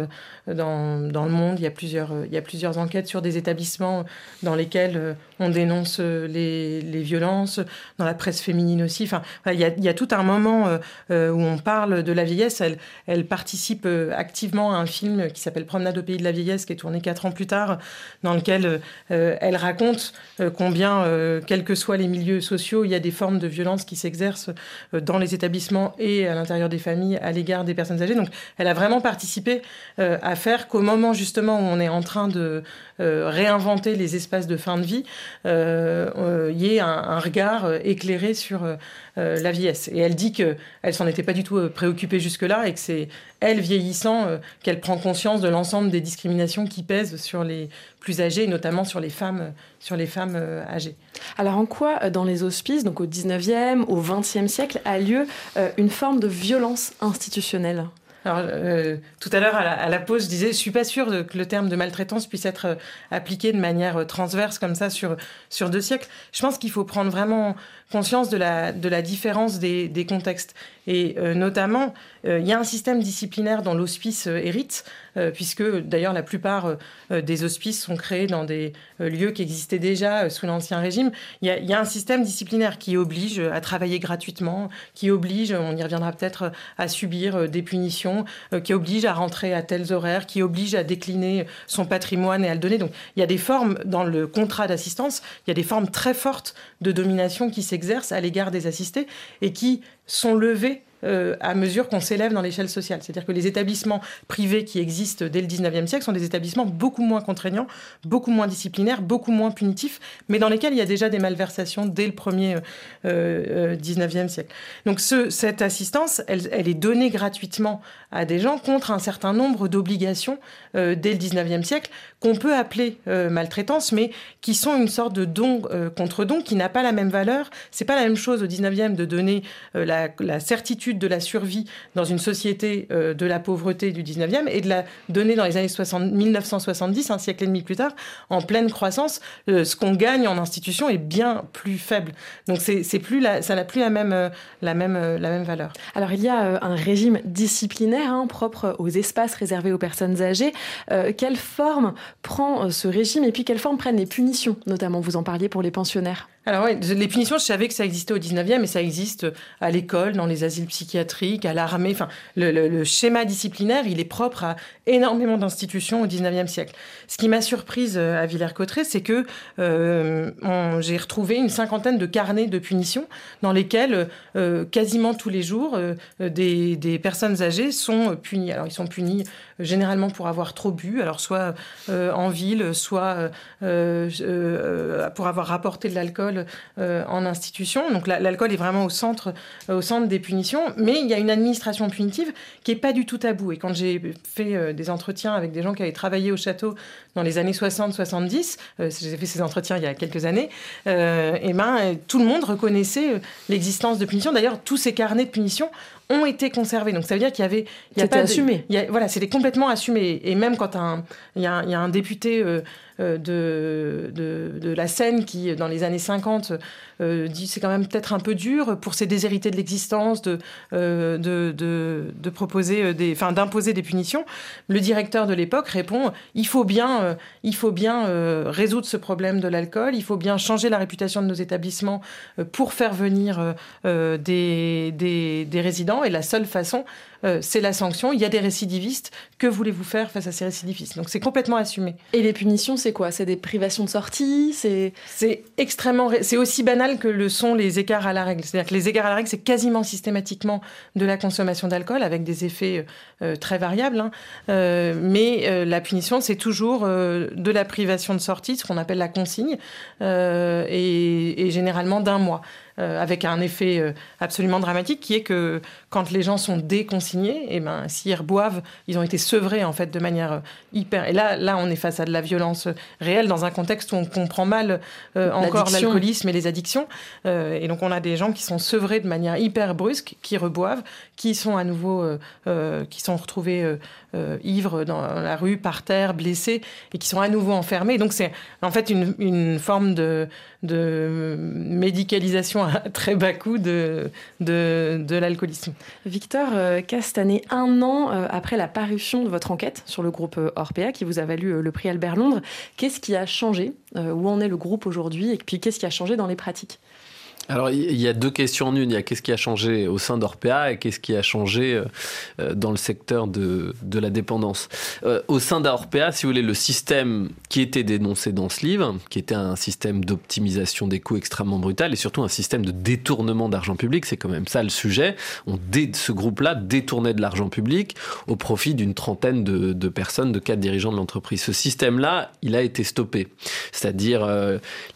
dans, dans, le monde. Il y, a plusieurs, il y a plusieurs enquêtes sur des établissements dans lesquels euh, on dénonce euh, les, violences, dans la presse féminine aussi. Enfin, il y a, tout un moment euh, où on parle de la vieillesse. Elle, elle participe activement à un film qui s'appelle Promenade au pays de la vieillesse, qui est tourné quatre ans plus tard, dans lequel elle raconte combien, quels que soient les milieux sociaux, il y a des formes de violence qui s'exercent dans les établissements et à l'intérieur des familles à l'égard des personnes Donc, elle a vraiment participé à à faire qu'au moment justement où on est en train de euh, réinventer les espaces de fin de vie, il euh, euh, y ait un, regard éclairé sur la vieillesse. Et elle dit qu'elle s'en était pas du tout préoccupée jusque-là et que c'est elle, vieillissant, qu'elle prend conscience de l'ensemble des discriminations qui pèsent sur les plus âgés, notamment sur les femmes, sur les femmes âgées. Alors en quoi, dans les hospices, donc au 19e, au 20e siècle, a lieu une forme de violence institutionnelle? Alors, euh, tout à l'heure, à, la pause, je disais, je suis pas sûre que le terme de maltraitance puisse être euh, appliqué de manière euh, transverse comme ça sur, sur deux siècles. Je pense qu'il faut prendre vraiment conscience de la, de la différence des, des contextes. Et notamment, il y a un système disciplinaire dont l'hospice hérite, puisque d'ailleurs la plupart des hospices sont créés dans des lieux qui existaient déjà sous l'Ancien Régime. Il y, a, un système disciplinaire qui oblige à travailler gratuitement, qui oblige, on y reviendra peut-être, à subir des punitions euh, qui oblige à rentrer à tels horaires, qui oblige à décliner son patrimoine et à le donner. Donc il y a des formes dans le contrat d'assistance, il y a des formes très fortes de domination qui s'exercent à l'égard des assistés et qui sont levées euh, à mesure qu'on s'élève dans l'échelle sociale. C'est-à-dire que les établissements privés qui existent dès le 19e siècle sont des établissements beaucoup moins contraignants, beaucoup moins disciplinaires, beaucoup moins punitifs, mais dans lesquels il y a déjà des malversations dès le premier euh, 19e euh, siècle. Donc ce, cette assistance, elle, est donnée gratuitement à des gens contre un certain nombre d'obligations euh, dès le 19e siècle qu'on peut appeler maltraitance, mais qui sont une sorte de don contre don qui n'a pas la même valeur. C'est pas la même chose au 19e de donner la certitude de la survie dans une société euh, de la pauvreté du 19e et de la donner dans les années 60, 1970, un siècle et demi plus tard, en pleine croissance, euh, ce qu'on gagne en institution est bien plus faible. Donc c'est plus la, ça n'a plus la même, euh, la, même, la même valeur. Alors il y a un régime disciplinaire hein, propre aux espaces réservés aux personnes âgées. quelle forme prend ce régime et puis quelle forme prennent les punitions, notamment vous en parliez pour les pensionnaires alors oui, les punitions, je savais que ça existait au 19e, et ça existe à l'école, dans les asiles psychiatriques, à l'armée. Enfin, le, schéma disciplinaire, il est propre à énormément d'institutions au 19e siècle. Ce qui m'a surprise euh, à Villers-Cotterêts, c'est que euh, j'ai retrouvé une cinquantaine de carnets de punitions dans lesquels euh, quasiment tous les jours des, des, personnes âgées sont punies. Alors ils sont punis généralement pour avoir trop bu, alors soit en ville, soit pour avoir rapporté de l'alcool euh, en institution. Donc l'alcool est vraiment au centre, euh, au centre des punitions, mais il y a une administration punitive qui est pas du tout tabou. Et quand j'ai fait euh, des entretiens avec des gens qui avaient travaillé au château dans les années 60-70, j'ai fait ces entretiens il y a quelques années, et ben tout le monde reconnaissait l'existence de punitions. D'ailleurs, tous ces carnets de punitions ont été conservés. Donc ça veut dire qu'il y avait, il y a pas assumé. voilà, c'était complètement assumé. Et même quand il y, a un député euh, de, de, la scène qui, dans les années 50, euh, dit c'est quand même peut-être un peu dur pour ces déshérités de l'existence de, euh, proposer des, enfin, d'imposer des punitions. Le directeur de l'époque répond il faut bien, il faut bien résoudre ce problème de l'alcool, il faut bien changer la réputation de nos établissements pour faire venir des résidents. Et la seule façon, euh, c'est la sanction. Il y a des récidivistes. Que voulez-vous faire face à ces récidivistes? Donc c'est complètement assumé. Et les punitions, c'est quoi? C'est des privations de sortie? C'est c'est extrêmement. C'est aussi banal que le sont les écarts à la règle. C'est-à-dire que les écarts à la règle, c'est quasiment systématiquement de la consommation d'alcool avec des effets euh, très variables. Hein. Euh, mais la punition, c'est toujours de la privation de sortie, ce qu'on appelle la consigne, et, et généralement d'un mois. Avec un effet absolument dramatique qui est que quand les gens sont déconsignés, et eh ben, s'ils reboivent, ils ont été sevrés en fait de manière hyper. Et là, là, on est face à de la violence réelle dans un contexte où on comprend mal encore l'alcoolisme et les addictions. et donc, on a des gens qui sont sevrés de manière hyper brusque, qui reboivent, qui sont à nouveau, qui sont retrouvés ivres dans la rue, par terre, blessés, et qui sont à nouveau enfermés. Donc, c'est en fait une, une forme de, de médicalisation à très bas coût de, de, de l'alcoolisme. Victor euh, Castanet, un an euh, après la parution de votre enquête sur le groupe euh, Orpea, qui vous a valu le prix Albert Londres, qu'est-ce qui a changé Où en est le groupe aujourd'hui Et puis qu'est-ce qui a changé dans les pratiques? Alors, il y a deux questions en une. Il y a qu'est-ce qui a changé au sein d'Orpea et qu'est-ce qui a changé euh, euh, dans le secteur de, de la dépendance. Euh, au sein d'Orpea, si vous voulez, le système qui était dénoncé dans ce livre, qui était un système d'optimisation des coûts extrêmement brutal et surtout un système de détournement d'argent public, c'est quand même ça le sujet. On ce groupe-là détournait de l'argent public au profit d'une trentaine de, de, personnes, de quatre dirigeants de l'entreprise. Ce système-là, il a été stoppé. C'est-à-dire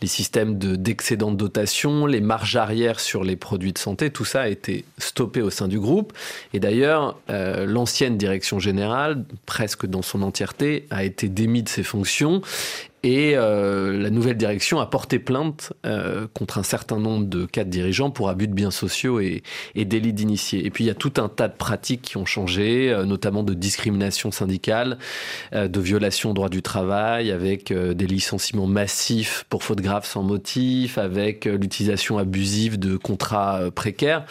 les systèmes d'excédent de, dotation, les arrière sur les produits de santé, tout ça a été stoppé au sein du groupe. Et d'ailleurs, euh, l'ancienne direction générale, presque dans son entièreté, a été démise de ses fonctions et euh, la nouvelle direction a porté plainte euh, contre un certain nombre de cadres dirigeants pour abus de biens sociaux et, délits d'initiés. Et puis il y a tout un tas de pratiques qui ont changé, euh, notamment de discrimination syndicale, de violation au droit du travail, avec des licenciements massifs pour faute grave sans motif, avec l'utilisation abusive de contrats précaires.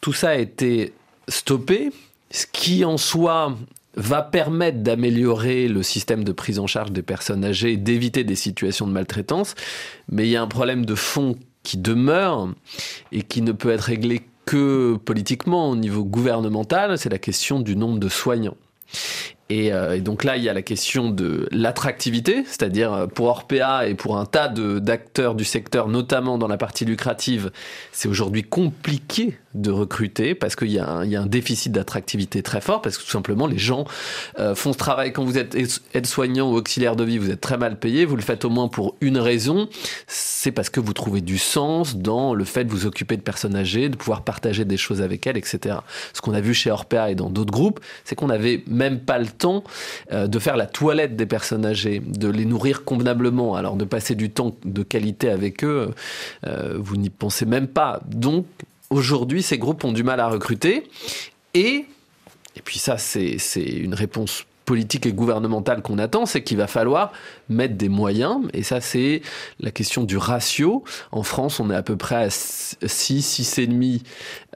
Tout ça a été stoppé, ce qui en soi va permettre d'améliorer le système de prise en charge des personnes âgées d'éviter des situations de maltraitance. Mais il y a un problème de fond qui demeure et qui ne peut être réglé que politiquement au niveau gouvernemental, c'est la question du nombre de soignants. Euh, et, donc là, il y a la question de l'attractivité, c'est-à-dire euh, pour Orpea et pour un tas d'acteurs du secteur, notamment dans la partie lucrative, c'est aujourd'hui compliqué de recruter parce qu'il y, a un déficit d'attractivité très fort, parce que tout simplement, les gens euh, font ce travail. Quand vous êtes aide-soignant ou auxiliaire de vie, vous êtes très mal payé, vous le faites au moins pour une raison, c'est parce que vous trouvez du sens dans le fait de vous occuper de personnes âgées, de pouvoir partager des choses avec elles, etc. Ce qu'on a vu chez Orpea et dans d'autres groupes, c'est qu'on n'avait même pas le temps euh, de faire la toilette des personnes âgées, de les nourrir convenablement. Alors de passer du temps de qualité avec eux, euh, vous n'y pensez même pas. Donc aujourd'hui, ces groupes ont du mal à recruter. Et, et puis ça, c'est une réponse politique et gouvernementale qu'on attend, c'est qu'il va falloir mettre des moyens. Et ça, c'est la question du ratio. En France, on est à peu près à 6, 6,5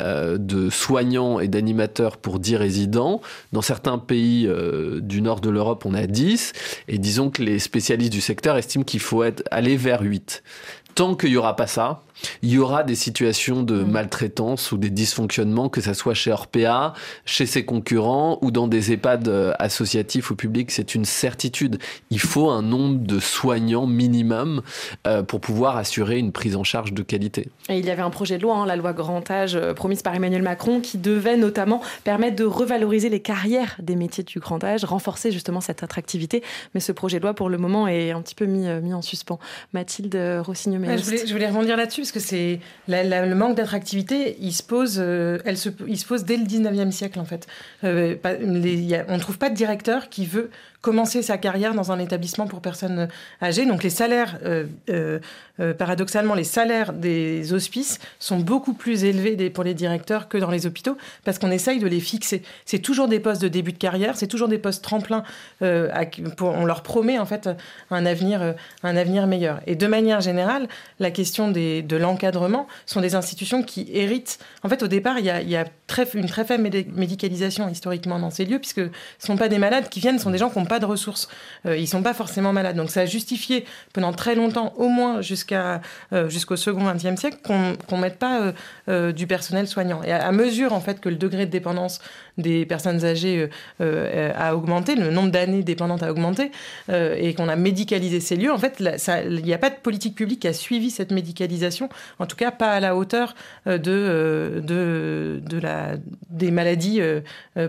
euh, de soignants et d'animateurs pour 10 résidents. Dans certains pays euh, du nord de l'Europe, on a 10. Et disons que les spécialistes du secteur estiment qu'il faut être, aller vers 8. Tant qu'il n'y aura pas ça, il y aura des situations de mm. maltraitance ou des dysfonctionnements, que ce soit chez Orpea, chez ses concurrents ou dans des EHPAD euh, associatifs ou publics. C'est une certitude. Il faut un nombre de soignants minimum euh, pour pouvoir assurer une prise en charge de qualité. Et il y avait un projet de loi, hein, la loi Grand Âge, euh, promise par Emmanuel Macron, qui devait notamment permettre de revaloriser les carrières des métiers du grand âge, renforcer justement cette attractivité. Mais ce projet de loi, pour le moment, est un petit peu mis, mis en suspens. Mathilde rossignol je, voulais, je voulais rebondir là-dessus que c'est le manque d'attractivité, il se pose, euh, elle se, il se pose dès le 19e siècle en fait. Euh, on ne trouve pas de directeur qui veut commencer sa carrière dans un établissement pour personnes âgées. Donc les salaires, euh, euh, euh, paradoxalement, les salaires des hospices sont beaucoup plus élevés pour les directeurs que dans les hôpitaux parce qu'on essaye de les fixer. C'est toujours des postes de début de carrière, c'est toujours des postes tremplins. on leur promet en fait un avenir, un avenir meilleur. Et de manière générale, la question de l'encadrement sont des institutions qui héritent. En fait, au départ, il y a, une très faible médicalisation historiquement dans ces lieux puisque ce ne sont pas des malades qui viennent, ce sont des gens qui ont de ressources. Euh, ils sont pas forcément malades. Donc ça a justifié pendant très longtemps, au moins jusqu'à euh, jusqu'au second XXe siècle, qu'on mette pas euh, du personnel soignant. Et à, mesure en fait que le degré de dépendance des personnes âgées a augmenté, le nombre d'années dépendantes a augmenté, et qu'on a médicalisé ces lieux, en fait, il n'y a pas de politique publique qui a suivi cette médicalisation, en tout cas pas à la hauteur de, de, de la, des maladies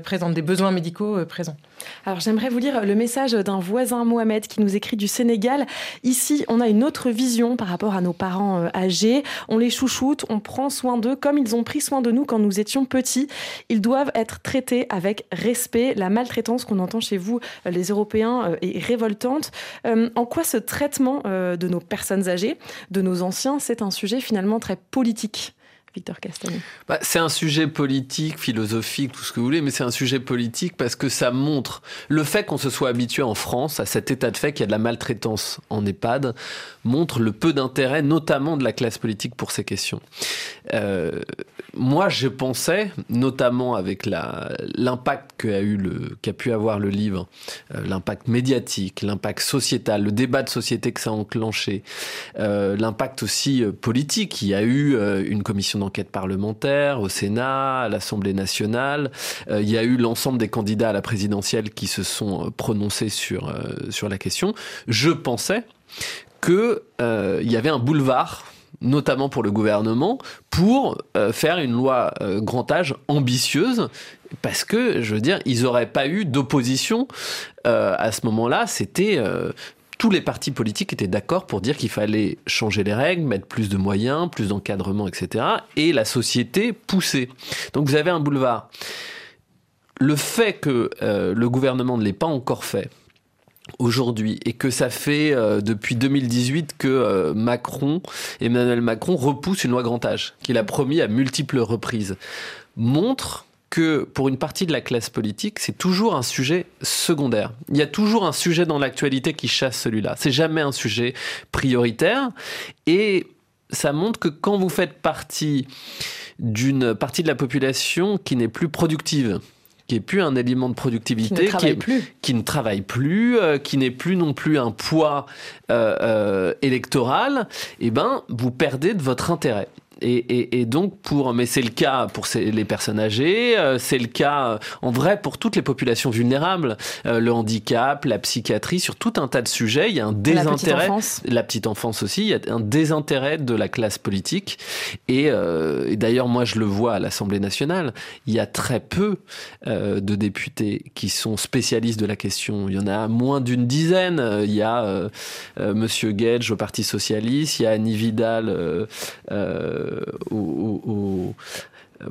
présentes, des besoins médicaux présents. Alors j'aimerais vous lire le message d'un voisin Mohamed qui nous écrit du Sénégal. Ici, on a une autre vision par rapport à nos parents âgés. On les chouchoute, on prend soin d'eux comme ils ont pris soin de nous quand nous étions petits. Ils doivent être traités avec respect. La maltraitance qu'on entend chez vous, les Européens, est révoltante. En quoi ce traitement de nos personnes âgées, de nos anciens, c'est un sujet finalement très politique? Victor bah, C'est un sujet politique, philosophique, tout ce que vous voulez, mais c'est un sujet politique parce que ça montre le fait qu'on se soit habitué en France à cet état de fait qu'il y a de la maltraitance en EHPAD, montre le peu d'intérêt, notamment de la classe politique, pour ces questions. Euh, moi, je pensais, notamment avec l'impact qu'a qu'a pu avoir le livre, euh, l'impact médiatique, l'impact sociétal, le débat de société que ça a enclenché, euh, l'impact aussi politique. Il y a eu une commission d'enquête parlementaire au Sénat, à l'Assemblée nationale. il y a eu l'ensemble des candidats à la présidentielle qui se sont prononcés sur sur la question. Je pensais qu'il euh, y avait un boulevard notamment pour le gouvernement, pour euh, faire une loi euh, grand âge ambitieuse, parce que, je veux dire, ils n'auraient pas eu d'opposition à ce moment-là. C'était tous les partis politiques étaient d'accord pour dire qu'il fallait changer les règles, mettre plus de moyens, plus d'encadrement, etc. Et la société poussait. Donc vous avez un boulevard. Le fait que le gouvernement ne l'ait pas encore fait, aujourd'hui et que ça fait euh, depuis 2018 que euh, Macron, Emmanuel Macron repousse une loi grand âge qu'il a promis à multiples reprises, montre que pour une partie de la classe politique, c'est toujours un sujet secondaire. Il y a toujours un sujet dans l'actualité qui chasse celui-là. C'est jamais un sujet prioritaire et ça montre que quand vous faites partie d'une partie de la population qui n'est plus productive, qui est plus un élément de productivité, qui ne travaille plus, qui, ne travaille plus, euh, qui n'est plus non plus un poids euh, euh, électoral, eh ben vous perdez de votre intérêt. Et, donc pour, mais c'est le cas pour les personnes âgées, euh, c'est le cas euh, en vrai pour toutes les populations vulnérables, euh, le handicap, la psychiatrie, sur tout un tas de sujets, il y a un désintérêt, la petite enfance, aussi, il y a un désintérêt de la classe politique. Et, d'ailleurs, moi je le vois à l'Assemblée nationale, il y a très peu de députés qui sont spécialistes de la question. Il y en a moins d'une dizaine. Il y a Monsieur Gage au Parti socialiste, il y a Annie Vidal au,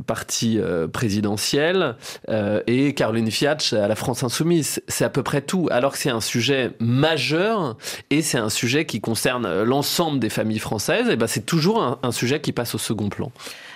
parti euh, présidentiel euh, et Caroline Fiatch à la France Insoumise. C'est à peu près tout. Alors que c'est un sujet majeur et c'est un sujet qui concerne l'ensemble des familles françaises, et ben c'est toujours un sujet qui passe au second plan.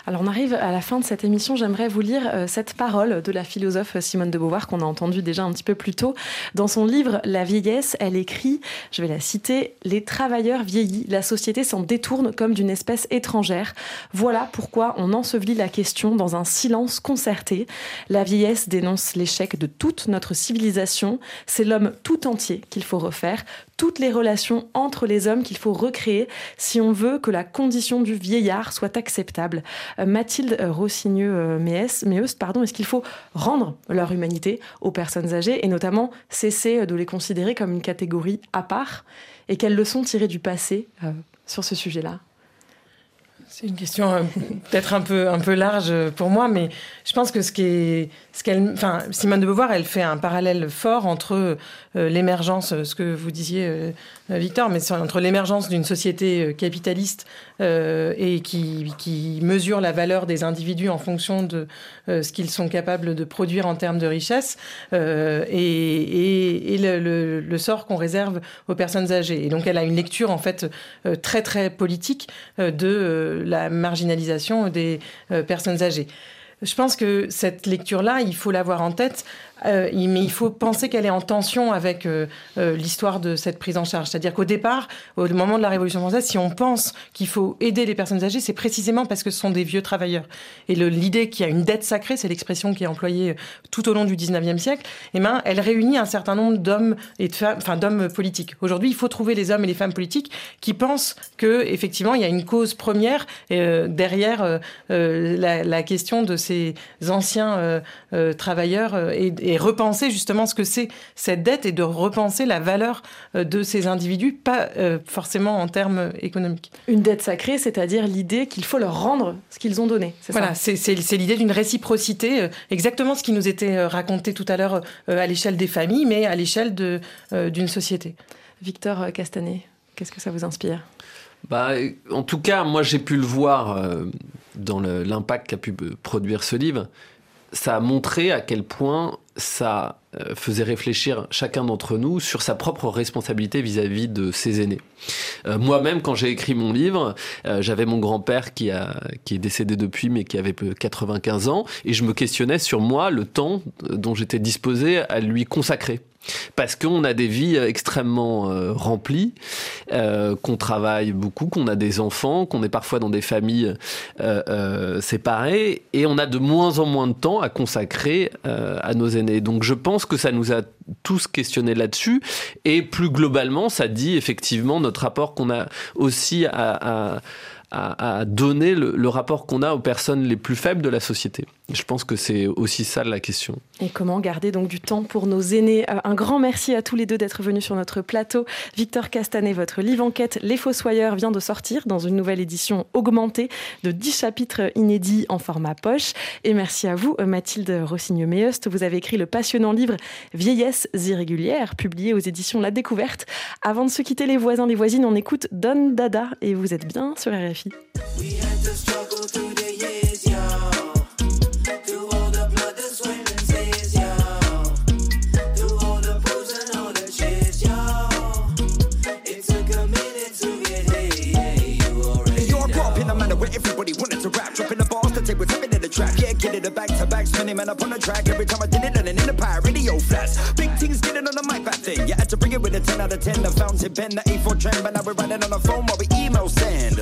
Alors on arrive à la fin de cette émission. J'aimerais vous lire euh, cette parole de la philosophe Simone de Beauvoir qu'on a entendue déjà un petit peu plus tôt. Dans son livre La vieillesse, elle écrit, je vais la citer, Les travailleurs vieillis, la société s'en détourne comme d'une espèce étrangère. Voilà pourquoi on ensevelit la question dans un silence concerté. La vieillesse dénonce l'échec de toute notre civilisation. C'est l'homme tout entier qu'il faut refaire, toutes les relations entre les hommes qu'il faut recréer si on veut que la condition du vieillard soit acceptable. Euh, Mathilde Rossigneux-Méeust, pardon, est-ce qu'il faut rendre leur humanité aux personnes âgées et notamment cesser de les considérer comme une catégorie à part? Et quelles leçons tirer du passé euh, sur ce sujet-là? C'est une question euh, peut-être un peu, un peu large pour moi, mais je pense que ce ce qu'elle, enfin, Simone de Beauvoir, elle fait un parallèle fort entre euh, l'émergence, ce que vous disiez, euh, Victor, mais entre l'émergence d'une société capitaliste et qui, qui, mesure la valeur des individus en fonction de ce qu'ils sont capables de produire en termes de richesse et, et, le, le, sort qu'on réserve aux personnes âgées. Et donc, elle a une lecture en fait très très politique de la marginalisation des euh, personnes âgées. Je pense que cette lecture-là, il faut l'avoir en tête euh, mais il faut penser qu'elle est en tension avec euh, euh, l'histoire de cette prise en charge. C'est-à-dire qu'au départ, au moment de la Révolution française, si on pense qu'il faut aider les personnes âgées, c'est précisément parce que ce sont des vieux travailleurs. Et l'idée qu'il y a une dette sacrée, c'est l'expression qui est employée tout au long du 19e siècle, eh ben, elle réunit un certain nombre d'hommes et de femmes, enfin d'hommes politiques. Aujourd'hui, il faut trouver les hommes et les femmes politiques qui pensent que effectivement, il y a une cause première derrière la, question de ces anciens travailleurs et repenser justement ce que c'est cette dette et de repenser la valeur de ces individus, pas forcément en termes économiques. Une dette sacrée, c'est-à-dire l'idée qu'il faut leur rendre ce qu'ils ont donné. Voilà, c'est l'idée d'une réciprocité, exactement ce qui nous était raconté tout à l'heure à l'échelle des familles, mais à l'échelle d'une société. Victor Castanet, qu'est-ce que ça vous inspire? Bah, en tout cas, moi j'ai pu le voir euh, dans l'impact qu'a pu produire ce livre. Ça a montré à quel point ça euh, faisait réfléchir chacun d'entre nous sur sa propre responsabilité vis-à-vis de ses aînés. Euh, moi-même, quand j'ai écrit mon livre, j'avais mon grand-père qui, a, qui est décédé depuis, mais qui avait 95 ans, et je me questionnais sur moi, le temps dont j'étais disposé à lui consacrer parce qu'on a des vies extrêmement euh, remplies, euh, qu'on travaille beaucoup, qu'on a des enfants, qu'on est parfois dans des familles euh, séparées, et on a de moins en moins de temps à consacrer à nos aînés. Donc je pense que ça nous a tous questionné là-dessus, et plus globalement, ça dit effectivement notre rapport qu'on a aussi à, donner le, rapport qu'on a aux personnes les plus faibles de la société. Je pense que c'est aussi ça la question. Et comment garder donc du temps pour nos aînés? Euh, Un grand merci à tous les deux d'être venus sur notre plateau. Victor Castanet, votre livre enquête Les Fossoyeurs vient de sortir dans une nouvelle édition augmentée de 10 chapitres inédits en format poche. Et merci à vous, Mathilde Rossigneux-Meust. Vous avez écrit le passionnant livre Vieillesse irrégulière, publié aux éditions La Découverte. Avant de se quitter, les voisins, les voisines, on écoute Don Dada et vous êtes bien sur RFI. Yeah, getting the back to back, spinning man up on the track. Every time I did it, landing in the pirate radio flats. Big things getting on the mic back thing. You had to bring it with a 10 out of 10. The fountain pen, the A4 trend, but now we're riding on the phone while we email send.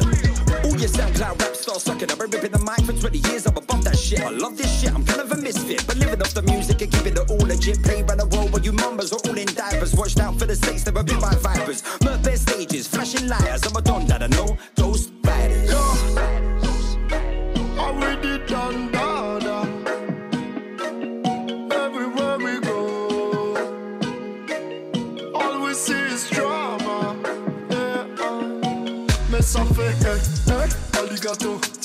All your SoundCloud rap stars sucking. I've been ripping the mic for 20 years. I'm above that shit. I love this shit. I'm kind of a misfit, but living off the music and keeping it all legit. Play around the world while you mumbers are all in divers. Watched out for the snakes that were bit by vipers. Murder stages, flashing liars. I'm a don that I know.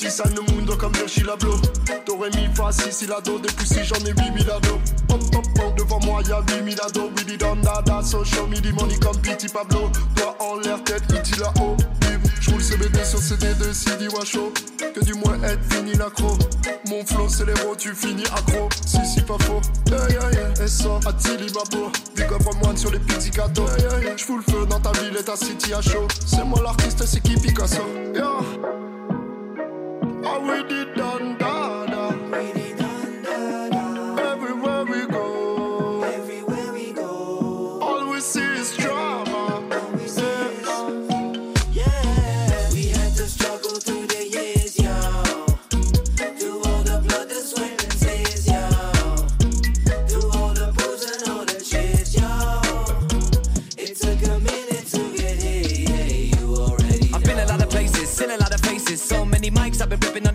Alligator Tissa no mundo comme Virgil Abloh T'aurais mis fa si la do Depuis si j'en ai 8000 ados. Pop pop pop devant moi y'a 8000 ados. We did on dada So show me the money comme Pity Pablo. Toi en l'air tête iti là-haut. J'roule CBD sur CD de CD Washo Que du moins être fini l'accro. Mon flow c'est l'héros tu finis accro. Si si pas faux. Yeah yeah yeah. Et ça Attili ma beau Big up moine sur les petits cadeaux. Yeah yeah yeah. J'fous le feu dans ta ville et ta city à chaud. C'est moi l'artiste c'est qui Picasso. Yeah How we did that?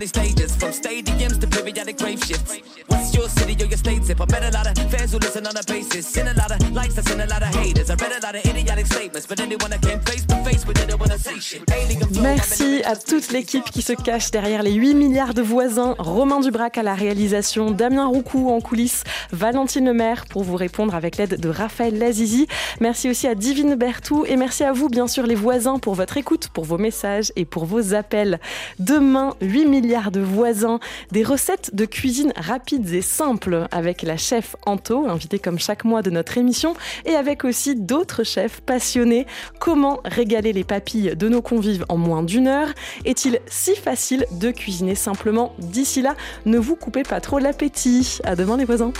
These stages, from stadiums to periodic grave shifts. What's your city or your state tip? I met a lot of fans who listen on a basis, seen a lot of likes, I seen a lot of haters. I read a lot of idiotic statements, but anyone that came face Merci à toute l'équipe qui se cache derrière les 8 milliards de voisins. Romain Dubrac à la réalisation, Damien Roucou en coulisses, Valentine Lemaire pour vous répondre avec l'aide de Raphaël Lazizi. Merci aussi à Divine Bertou et merci à vous, bien sûr, les voisins, pour votre écoute, pour vos messages et pour vos appels. Demain, 8 milliards de voisins, des recettes de cuisine rapides et simples avec la chef Anto, invitée comme chaque mois de notre émission, et avec aussi d'autres chefs passionnés. Comment régaler les papilles de nos convives en moins d'une heure? Est-il si facile de cuisiner simplement? D'ici là, ne vous coupez pas trop l'appétit. À demain les voisins.